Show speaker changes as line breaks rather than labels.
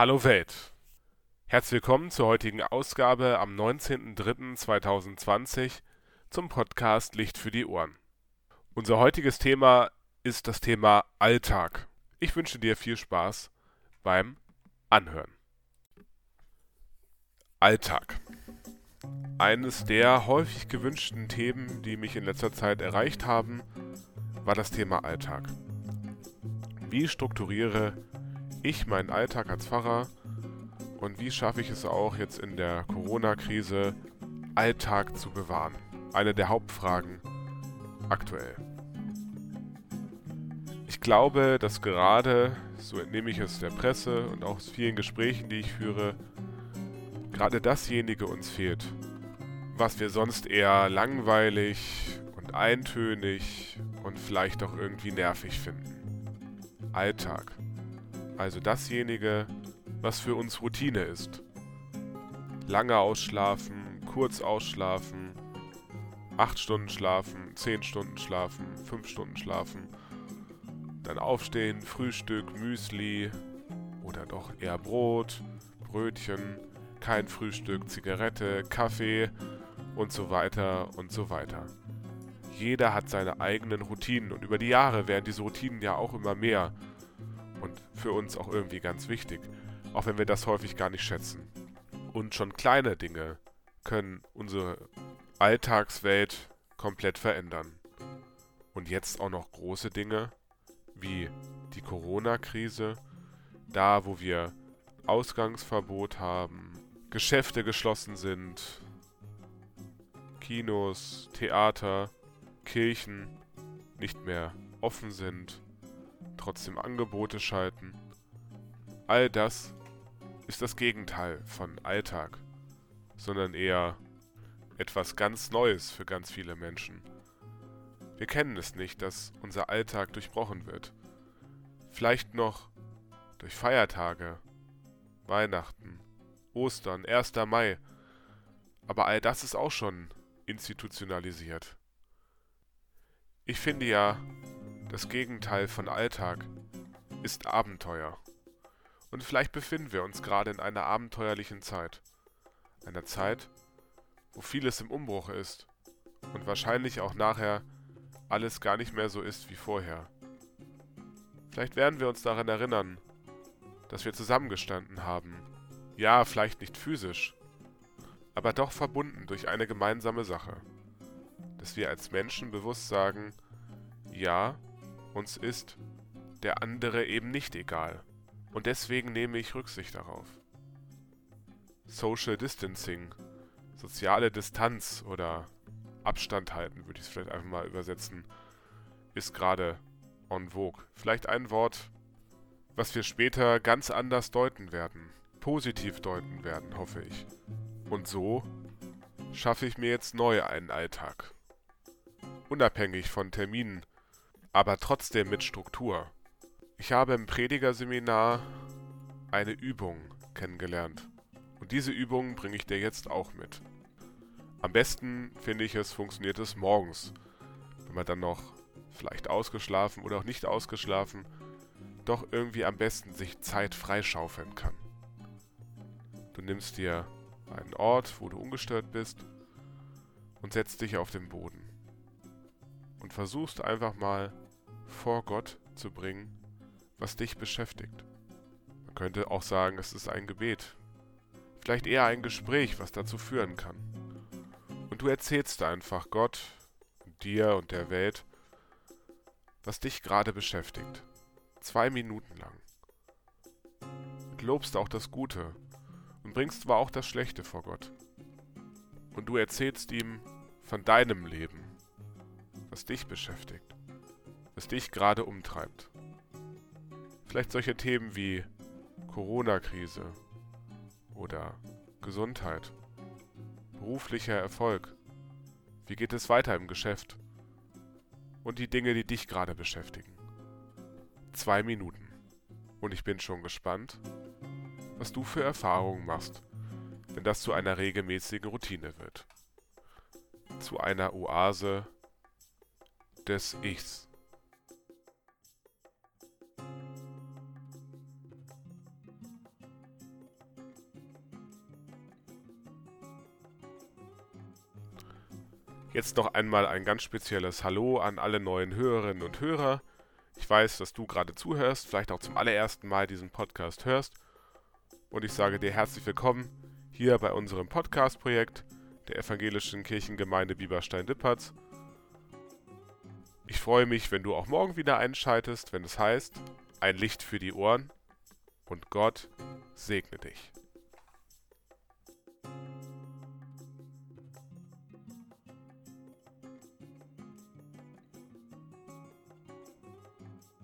Hallo Welt. Herzlich willkommen zur heutigen Ausgabe am 19.03.2020 zum Podcast Licht für die Ohren. Unser heutiges Thema ist das Thema Alltag. Ich wünsche dir viel Spaß beim Anhören. Alltag. Eines der häufig gewünschten Themen, die mich in letzter Zeit erreicht haben, war das Thema Alltag. Wie strukturiere ich meinen Alltag als Pfarrer und wie schaffe ich es auch jetzt in der Corona-Krise, Alltag zu bewahren? Eine der Hauptfragen aktuell. Ich glaube, dass gerade, so entnehme ich es der Presse und auch aus vielen Gesprächen, die ich führe, gerade dasjenige uns fehlt, was wir sonst eher langweilig und eintönig und vielleicht auch irgendwie nervig finden. Alltag. Also dasjenige, was für uns Routine ist. Lange ausschlafen, kurz ausschlafen, 8 Stunden schlafen, 10 Stunden schlafen, 5 Stunden schlafen, dann aufstehen, Frühstück, Müsli oder doch eher Brot, Brötchen, kein Frühstück, Zigarette, Kaffee und so weiter und so weiter. Jeder hat seine eigenen Routinen und über die Jahre werden diese Routinen ja auch immer mehr und für uns auch irgendwie ganz wichtig, auch wenn wir das häufig gar nicht schätzen. Und schon kleine Dinge können unsere Alltagswelt komplett verändern. Und jetzt auch noch große Dinge wie die Corona-Krise, da wo wir Ausgangsverbot haben, Geschäfte geschlossen sind, Kinos, Theater, Kirchen nicht mehr offen sind trotzdem Angebote schalten. All das ist das Gegenteil von Alltag, sondern eher etwas ganz Neues für ganz viele Menschen. Wir kennen es nicht, dass unser Alltag durchbrochen wird. Vielleicht noch durch Feiertage, Weihnachten, Ostern, 1. Mai, aber all das ist auch schon institutionalisiert. Ich finde ja, das Gegenteil von Alltag ist Abenteuer. Und vielleicht befinden wir uns gerade in einer abenteuerlichen Zeit. Einer Zeit, wo vieles im Umbruch ist und wahrscheinlich auch nachher alles gar nicht mehr so ist wie vorher. Vielleicht werden wir uns daran erinnern, dass wir zusammengestanden haben. Ja, vielleicht nicht physisch, aber doch verbunden durch eine gemeinsame Sache. Dass wir als Menschen bewusst sagen, ja, uns ist der andere eben nicht egal. Und deswegen nehme ich Rücksicht darauf. Social Distancing, soziale Distanz oder Abstand halten, würde ich es vielleicht einfach mal übersetzen, ist gerade en vogue. Vielleicht ein Wort, was wir später ganz anders deuten werden, positiv deuten werden, hoffe ich. Und so schaffe ich mir jetzt neu einen Alltag. Unabhängig von Terminen, aber trotzdem mit Struktur. Ich habe im Predigerseminar eine Übung kennengelernt. Und diese Übung bringe ich dir jetzt auch mit. Am besten finde ich es, funktioniert es morgens, wenn man dann noch vielleicht ausgeschlafen oder auch nicht ausgeschlafen, doch irgendwie am besten sich Zeit freischaufeln kann. Du nimmst dir einen Ort, wo du ungestört bist und setzt dich auf den Boden und versuchst einfach mal vor Gott zu bringen, was dich beschäftigt. Man könnte auch sagen, es ist ein Gebet. Vielleicht eher ein Gespräch, was dazu führen kann. Und du erzählst einfach Gott, dir und der Welt, was dich gerade beschäftigt. Zwei Minuten lang. Und lobst auch das Gute und bringst zwar auch das Schlechte vor Gott. Und du erzählst ihm von deinem Leben, was dich beschäftigt, was dich gerade umtreibt. Vielleicht solche Themen wie Corona-Krise oder Gesundheit, beruflicher Erfolg, wie geht es weiter im Geschäft und die Dinge, die dich gerade beschäftigen. Zwei Minuten. Und ich bin schon gespannt, was du für Erfahrungen machst, wenn das zu einer regelmäßigen Routine wird. Zu einer Oase des Ichs. Jetzt noch einmal ein ganz spezielles Hallo an alle neuen Hörerinnen und Hörer. Ich weiß, dass du gerade zuhörst, vielleicht auch zum allerersten Mal diesen Podcast hörst. Und ich sage dir herzlich willkommen hier bei unserem Podcast-Projekt der Evangelischen Kirchengemeinde Bieberstein-Dippertz. Ich freue mich, wenn du auch morgen wieder einschaltest, wenn es heißt, ein Licht für die Ohren und Gott segne dich.